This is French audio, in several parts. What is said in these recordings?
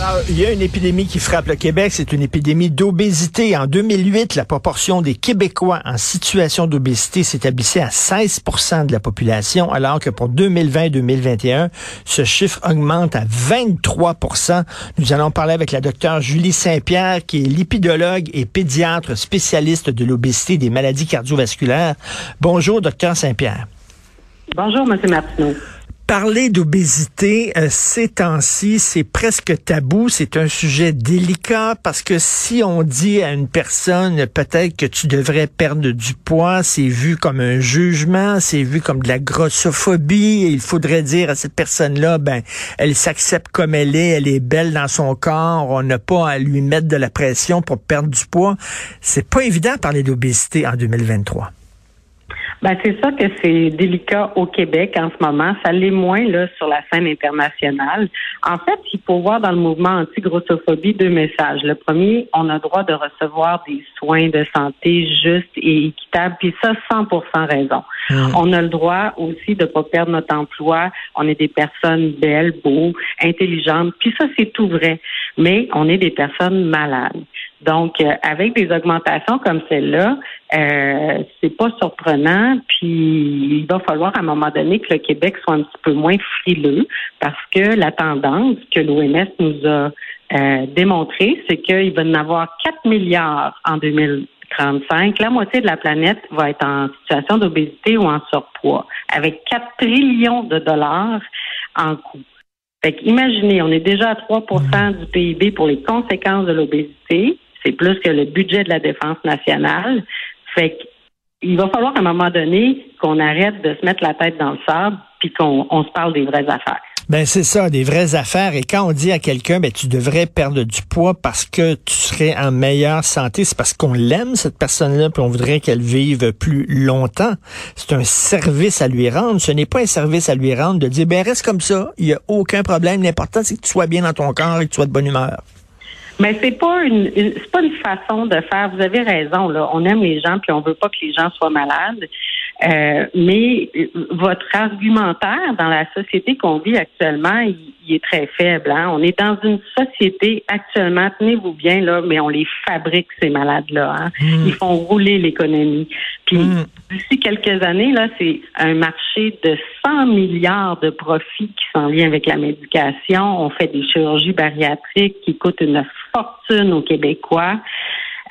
Ah, il y a une épidémie qui frappe le Québec, c'est une épidémie d'obésité. En 2008, la proportion des Québécois en situation d'obésité s'établissait à 16% de la population, alors que pour 2020-2021, ce chiffre augmente à 23% Nous allons parler avec la docteure Julie Saint-Pierre, qui est lipidologue et pédiatre spécialiste de l'obésité et des maladies cardiovasculaires. Bonjour, docteur Saint-Pierre. Bonjour, M. Martineau parler d'obésité euh, ces temps-ci, c'est presque tabou. C'est un sujet délicat parce que si on dit à une personne peut-être que tu devrais perdre du poids, c'est vu comme un jugement, c'est vu comme de la grossophobie. Et il faudrait dire à cette personne-là, ben, elle s'accepte comme elle est, elle est belle dans son corps, on n'a pas à lui mettre de la pression pour perdre du poids. C'est pas évident de parler d'obésité en 2023. Ben, c'est ça que c'est délicat au Québec en ce moment. Ça l'est moins là sur la scène internationale. En fait, il faut voir dans le mouvement anti-grossophobie deux messages. Le premier, on a droit de recevoir des soins de santé justes et équitables, puis ça, 100% raison. Mmh. On a le droit aussi de pas perdre notre emploi. On est des personnes belles, beaux, intelligentes, puis ça, c'est tout vrai. Mais on est des personnes malades. Donc, euh, avec des augmentations comme celle-là, euh, c'est pas surprenant. Puis, il va falloir à un moment donné que le Québec soit un petit peu moins frileux parce que la tendance que l'OMS nous a euh, démontrée, c'est qu'il va y en avoir 4 milliards en 2035. La moitié de la planète va être en situation d'obésité ou en surpoids, avec 4 trillions de dollars en coût. Fait imaginez, on est déjà à 3% du PIB pour les conséquences de l'obésité. C'est plus que le budget de la défense nationale. Fait qu'il va falloir à un moment donné qu'on arrête de se mettre la tête dans le sable puis qu'on se parle des vraies affaires. Ben c'est ça, des vraies affaires. Et quand on dit à quelqu'un, ben tu devrais perdre du poids parce que tu serais en meilleure santé, c'est parce qu'on l'aime cette personne-là, puis on voudrait qu'elle vive plus longtemps. C'est un service à lui rendre. Ce n'est pas un service à lui rendre de dire, ben reste comme ça, il y a aucun problème. L'important c'est que tu sois bien dans ton corps et que tu sois de bonne humeur. Mais c'est pas une, c'est pas une façon de faire. Vous avez raison là. On aime les gens puis on veut pas que les gens soient malades. Euh, mais votre argumentaire dans la société qu'on vit actuellement, il, est très faible. Hein? On est dans une société actuellement, tenez-vous bien là, mais on les fabrique ces malades-là. Hein? Hmm. Ils font rouler l'économie. Puis hmm. d'ici quelques années là, c'est un marché de 100 milliards de profits qui sont liés avec la médication. On fait des chirurgies bariatriques qui coûtent une fortune aux Québécois.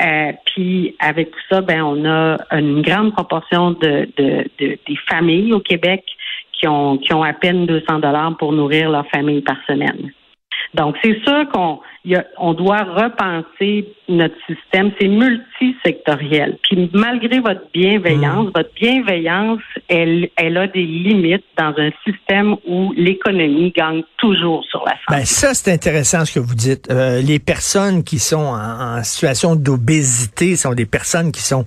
Euh, puis avec tout ça, ben on a une grande proportion de, de, de des familles au Québec qui ont qui ont à peine 200 dollars pour nourrir leur famille par semaine. Donc, c'est sûr qu'on on doit repenser notre système. C'est multisectoriel. Puis malgré votre bienveillance, mm. votre bienveillance, elle, elle a des limites dans un système où l'économie gagne toujours sur la santé. Ben ça, c'est intéressant ce que vous dites. Euh, les personnes qui sont en situation d'obésité sont des personnes qui sont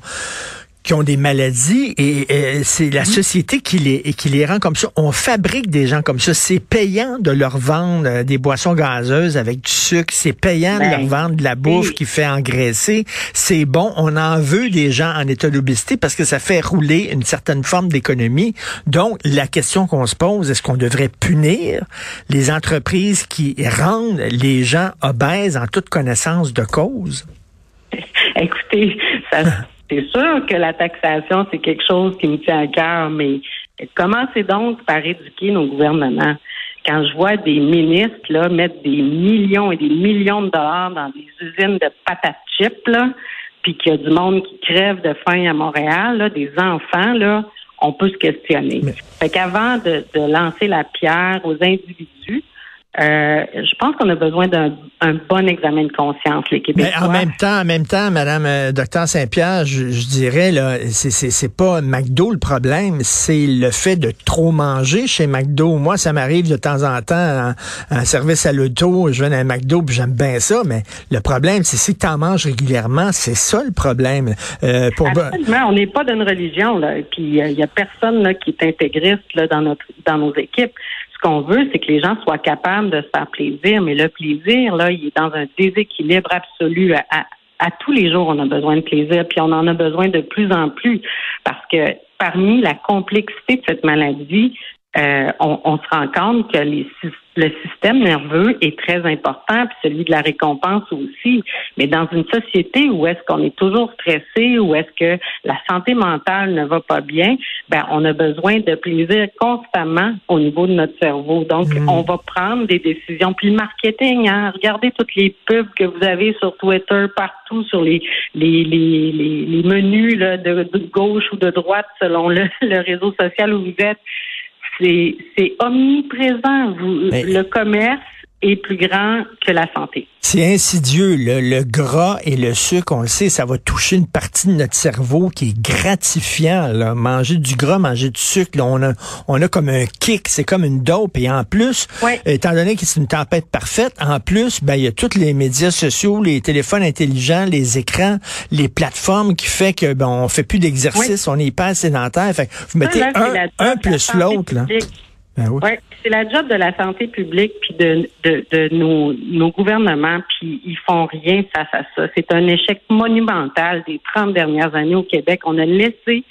qui ont des maladies et, c'est la société qui les, qui les rend comme ça. On fabrique des gens comme ça. C'est payant de leur vendre euh, des boissons gazeuses avec du sucre. C'est payant de leur ben, vendre de la bouffe qui fait engraisser. C'est bon. On en veut des gens en état d'obésité parce que ça fait rouler une certaine forme d'économie. Donc, la question qu'on se pose, est-ce qu'on devrait punir les entreprises qui rendent les gens obèses en toute connaissance de cause? Écoutez, ça C'est sûr que la taxation, c'est quelque chose qui me tient à cœur, mais commencez donc par éduquer nos gouvernements? Quand je vois des ministres là, mettre des millions et des millions de dollars dans des usines de patates chips, là, puis qu'il y a du monde qui crève de faim à Montréal, là, des enfants, là, on peut se questionner. Fait qu'avant de, de lancer la pierre aux individus, euh, je pense qu'on a besoin d'un bon examen de conscience, les Québécois. Mais en même temps, en même temps, Madame euh, Docteur Saint-Pierre, je, dirais là, c'est pas McDo le problème, c'est le fait de trop manger chez McDo. Moi, ça m'arrive de temps en temps un service à l'auto, je dans un McDo, puis j'aime bien ça, mais le problème, c'est si tu en manges régulièrement, c'est ça le problème. Euh, pour... Absolument, on n'est pas d'une religion là, puis il y a personne là, qui est intégriste là, dans notre dans nos équipes ce qu'on veut, c'est que les gens soient capables de se faire plaisir, mais le plaisir, là, il est dans un déséquilibre absolu. À tous les jours, on a besoin de plaisir, puis on en a besoin de plus en plus. Parce que parmi la complexité de cette maladie, euh, on, on, se rend compte que les, le système nerveux est très important, puis celui de la récompense aussi. Mais dans une société où est-ce qu'on est toujours stressé, où est-ce que la santé mentale ne va pas bien, ben on a besoin de plaisir constamment au niveau de notre cerveau. Donc, mm. on va prendre des décisions. Puis le marketing, hein, regardez toutes les pubs que vous avez sur Twitter, partout sur les les, les, les, menus là, de, de, gauche ou de droite selon le, le réseau social où vous êtes c'est omniprésent. Vous, le commerce est plus grand que la santé. C'est insidieux. Le, le, gras et le sucre, on le sait, ça va toucher une partie de notre cerveau qui est gratifiant. Là. Manger du gras, manger du sucre, là, on, a, on a comme un kick, c'est comme une dope. Et en plus, étant donné que c'est une tempête parfaite, en plus, ben il y a tous les médias sociaux, les téléphones intelligents, les écrans, les plateformes qui fait que ben on fait plus d'exercice, on est hyper sédentaire. Fait vous mettez un, un plus l'autre. Ben oui. c'est la job de la santé publique puis de, de, de nos, nos, gouvernements, puis ils font rien face à ça. C'est un échec monumental des 30 dernières années au Québec. On a laissé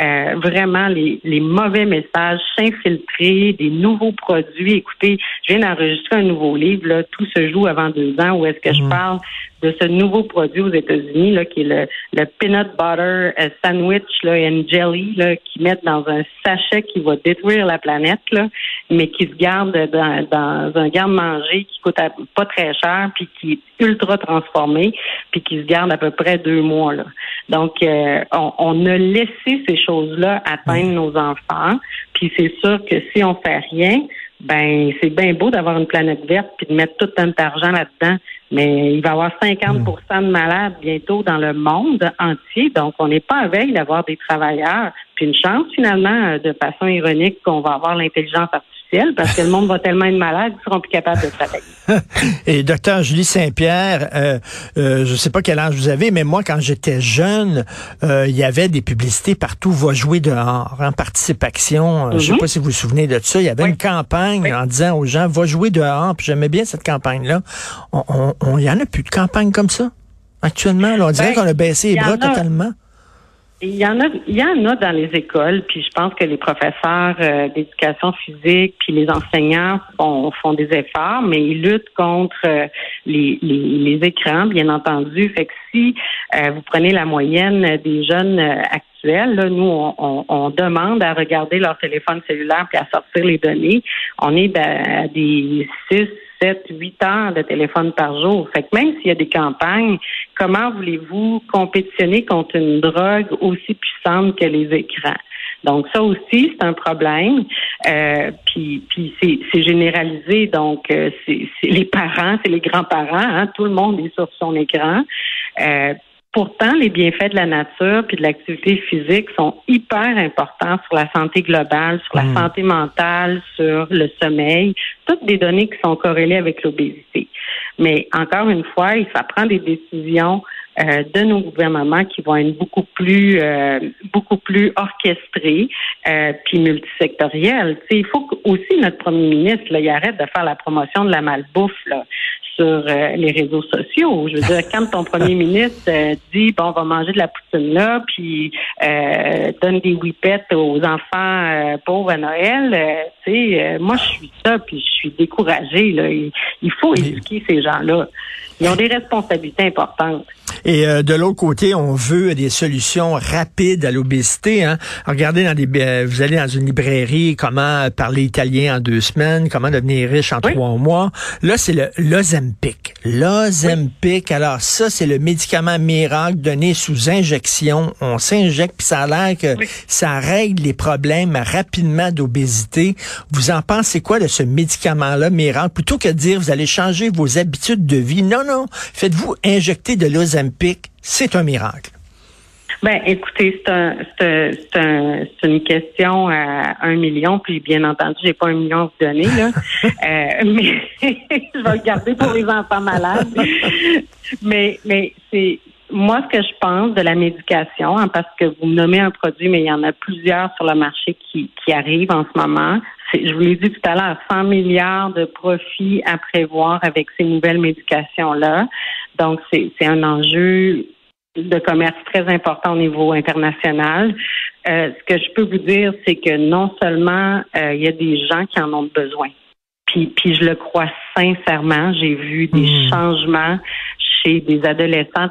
euh, vraiment les, les, mauvais messages s'infiltrer, des nouveaux produits. Écoutez, je viens d'enregistrer un nouveau livre, là, Tout se joue avant deux ans, où est-ce que je mhm. parle? De ce nouveau produit aux États-Unis, là, qui est le, peanut butter euh, sandwich là, and jelly, là, qui mettent dans un sachet qui va détruire la planète, là, mais qui se garde dans, un garde-manger qui coûte pas très cher, puis qui est ultra transformé, puis qui se garde à peu près deux mois. Là. Donc, euh, on, a laissé ces choses-là atteindre nos enfants, puis c'est sûr que si on fait rien, ben c'est bien beau d'avoir une planète verte puis de mettre tout un argent là-dedans, mais il va y avoir 50% de malades bientôt dans le monde entier, donc on n'est pas à veille d'avoir des travailleurs. Puis une chance finalement, de façon ironique, qu'on va avoir l'intelligence artificielle parce que le monde va tellement être malade qu'ils seront plus capables de travailler. Et docteur Julie Saint-Pierre, euh, euh, je sais pas quel âge vous avez, mais moi, quand j'étais jeune, euh, il y avait des publicités partout, va jouer dehors, en hein, participation. Je sais mhm. pas si vous vous souvenez de ça. Il y avait une campagne en disant aux gens, va jouer dehors. Puis j'aimais bien cette campagne-là. On, y en a plus de campagne comme ça actuellement. on dirait ben, qu'on a baissé les bras totalement. Il y en a, il y en a dans les écoles, puis je pense que les professeurs euh, d'éducation physique puis les enseignants font, font des efforts, mais ils luttent contre euh, les, les, écrans, bien entendu. Fait que si euh, vous prenez la moyenne des jeunes actuels, là, nous on, on, demande à regarder leur téléphone cellulaire puis à sortir les données. On est à des six 7, 8 heures de téléphone par jour. Fait que même s'il y a des campagnes, comment voulez-vous compétitionner contre une drogue aussi puissante que les écrans? Donc ça aussi, c'est un problème. Euh, puis c'est généralisé. Donc euh, c'est les parents, c'est les grands-parents. Hein, tout le monde est sur son écran. Euh, Pourtant, les bienfaits de la nature puis de l'activité physique sont hyper importants sur la santé globale, sur la hmm. santé mentale, sur le sommeil, toutes des données qui sont corrélées avec l'obésité. Mais encore une fois, il faut des décisions euh, de nos gouvernements qui vont être beaucoup plus euh, beaucoup plus orchestrées euh, puis multisectorielles. il faut aussi notre premier ministre là, il arrête de faire la promotion de la malbouffe là sur euh, les réseaux sociaux. Je veux dire, quand ton premier ministre euh, dit bon, on va manger de la poutine là, puis euh, donne des whippets aux enfants pauvres à Noël, tu sais, moi je suis ça, puis je suis découragée. Là. Il, faut éduquer ces gens-là. Ils ont des responsabilités importantes. Et de l'autre côté, on veut des solutions rapides à l'obésité. Hein. Regardez, dans des, vous allez dans une librairie, comment parler italien en deux semaines, comment devenir riche en trois mois. Là, c'est le l'Ozempic. L'Ozempic, alors ça, c'est le médicament miracle donné sous injection. On s'injecte, puis ça a l'air que ça règle les problèmes rapidement d'obésité. Vous en pensez quoi de ce médicament-là miracle? Plutôt que de dire, vous allez changer vos habitudes de vie. Non, non. Faites-vous injecter de l'Ozempic. C'est un miracle. Ben, écoutez, c'est un, une question à un million, puis bien entendu, j'ai pas un million à vous donner là, euh, mais je vais le garder pour les enfants malades. mais, mais c'est moi, ce que je pense de la médication, hein, parce que vous me nommez un produit, mais il y en a plusieurs sur le marché qui, qui arrivent en ce moment. Je vous l'ai dit tout à l'heure, 100 milliards de profits à prévoir avec ces nouvelles médications-là. Donc, c'est un enjeu de commerce très important au niveau international. Euh, ce que je peux vous dire, c'est que non seulement euh, il y a des gens qui en ont besoin, puis, puis je le crois sincèrement, j'ai vu des mmh. changements chez des adolescents.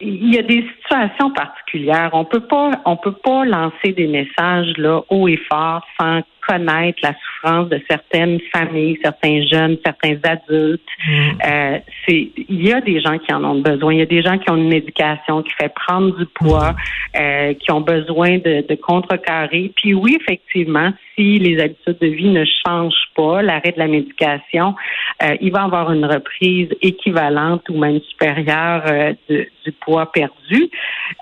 Il y a des situations particulières. On peut pas, on peut pas lancer des messages là haut et fort sans connaître la souffrance de certaines familles, certains jeunes, certains adultes. Mm. Euh, c'est, il y a des gens qui en ont besoin. Il y a des gens qui ont une médication qui fait prendre du poids, euh, qui ont besoin de, de contrecarrer. Puis oui, effectivement, si les habitudes de vie ne changent pas, l'arrêt de la médication, euh, il va avoir une reprise équivalente ou même supérieure euh, du poids perdu.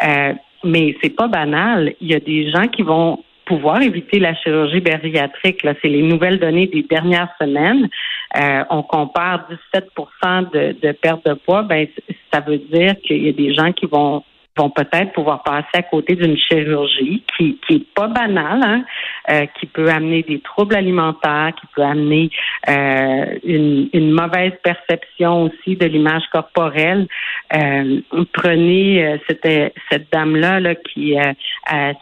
Euh, mais c'est pas banal. Il y a des gens qui vont pouvoir éviter la chirurgie bariatrique. Là, c'est les nouvelles données des dernières semaines. Euh, on compare 17% de, de perte de poids. Ben, ça veut dire qu'il y a des gens qui vont vont peut-être pouvoir passer à côté d'une chirurgie qui qui est pas banale, hein, euh, qui peut amener des troubles alimentaires, qui peut amener euh, une, une, mauvaise perception aussi de l'image corporelle. Euh, prenez c'était cette dame là, là qui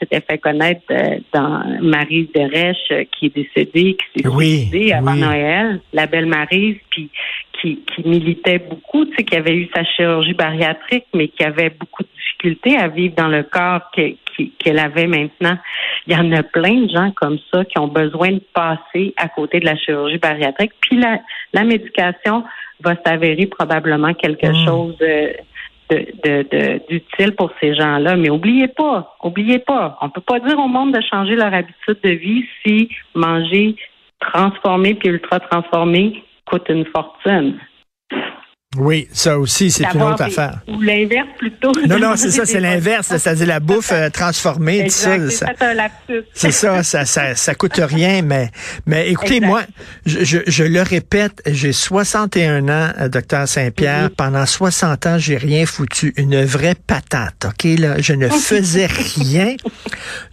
s'était fait connaître dans Marie Derèche qui est décédée, qui s'est oui, avant Noël, la belle Marie, puis qui, qui militait beaucoup, tu sais, qui avait eu sa chirurgie bariatrique, mais qui avait beaucoup de difficultés à vivre dans le corps qu'elle avait maintenant. Il y en a plein de gens comme ça qui ont besoin de passer à côté de la chirurgie bariatrique. Puis la, la médication va s'avérer probablement quelque hmm. chose de, de, d'utile pour ces gens-là. Mais oubliez pas, oubliez pas, on peut pas dire au monde de changer leur habitude de vie si manger transformé puis ultra transformé coûte une fortune. Oui, ça aussi, c'est une autre affaire. Ou l'inverse plutôt. Non, non, c'est ça, c'est l'inverse. C'est-à-dire la bouffe euh, transformée. Exact, ça, c'est ça, ça, ça, ça coûte rien. Mais, mais écoutez, moi, je, je, je, le répète, j'ai 61 ans, euh, docteur Saint-Pierre. Mm-hmm. Pendant 60 ans, j'ai rien foutu. Une vraie patate, OK? Là, je ne faisais rien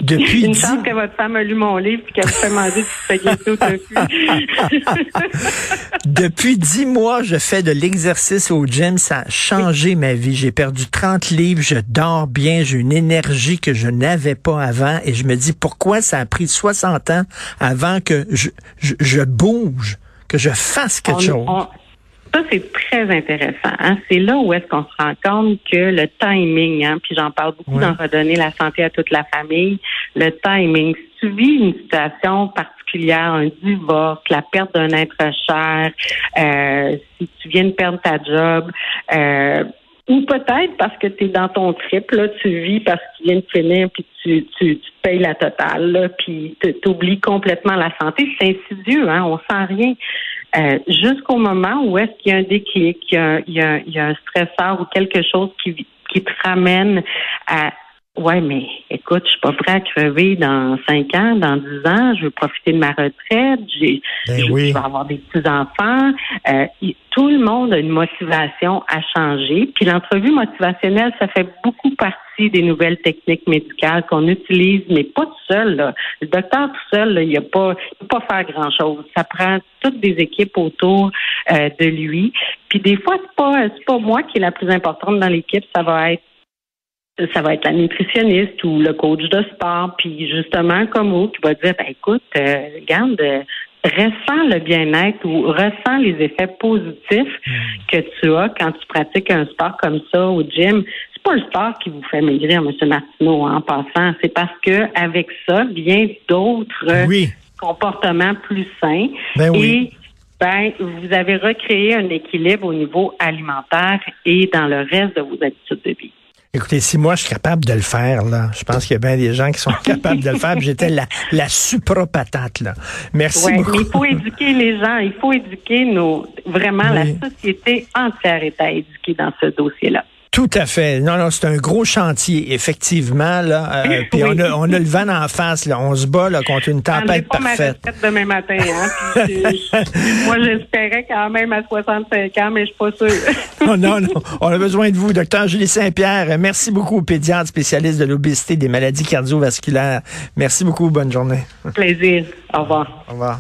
depuis... Une chance que votre femme a lu mon livre et qu'elle fait manger du spaghetti au Depuis dix mois, je fais de l'exercice au gym, ça a changé ma vie. J'ai perdu 30 livres, je dors bien, j'ai une énergie que je n'avais pas avant et je me dis pourquoi ça a pris 60 ans avant que je, je, bouge, que je fasse quelque chose. Ça, c'est très intéressant. Hein. C'est là où est-ce qu'on se rend compte que le timing, hein, puis j'en parle beaucoup dans Redonner la santé à toute la famille, le timing. Si tu vis une situation particulière, un divorce, la perte d'un être cher, euh, si tu viens de perdre ta job, euh, ou peut-être parce que tu es dans ton trip, là, tu vis parce que tu viens de finir, puis tu, tu, tu payes la totale, là, puis tu oublies complètement la santé. C'est insidieux, hein, on sent rien. Euh, jusqu'au moment où est-ce qu'il y a un déclic, il y a, il y a, il y a un stresseur ou quelque chose qui, qui te ramène à Ouais, mais écoute, je suis pas prêt à crever dans cinq ans, dans dix ans. Je veux profiter de ma retraite. J'ai, ben je, vais avoir des petits enfants. Euh, tout le monde a une motivation à changer. Puis l'entrevue motivationnelle, ça fait beaucoup partie des nouvelles techniques médicales qu'on utilise, mais pas tout seul. Là. Le docteur tout seul, là, il ne pas, peut pas faire grand chose. Ça prend toutes des équipes autour euh, de lui. Puis des fois, c'est pas, c'est pas moi qui est la plus importante dans l'équipe. Ça va être ça va être la nutritionniste ou le coach de sport, puis justement comme vous qui va dire, ben, écoute, euh, regarde, euh, ressens le bien-être ou ressens les effets positifs hmm. que tu as quand tu pratiques un sport comme ça au gym. C'est pas le sport qui vous fait maigrir, M. Martineau, en passant. C'est parce que avec ça viennent d'autres comportements plus sains. Ben et ben, vous avez recréé un équilibre au niveau alimentaire et dans le reste de vos habitudes de vie. Écoutez, si moi je suis capable de le faire, là, je pense qu'il y a bien des gens qui sont capables de le faire. J'étais la, la supra-patate, là. Merci beaucoup. Mais il faut éduquer les gens, il faut éduquer nos. Vraiment, la société entière est à éduquer dans ce dossier-là. Tout à fait. Non, non, c'est un gros chantier, effectivement. Là, euh, puis on, a, on a le vent en face. Là. On se bat là, contre une tempête pas parfaite. Ma demain matin. Hein, moi, j'espérais quand même à 65 ans, mais je suis pas sûre. oh, non, non. On a besoin de vous, docteur Julie Saint-Pierre. Merci beaucoup, pédiatre spécialiste de l'obésité des maladies cardiovasculaires. Merci beaucoup. Bonne journée. Plaisir. Au revoir. Au revoir.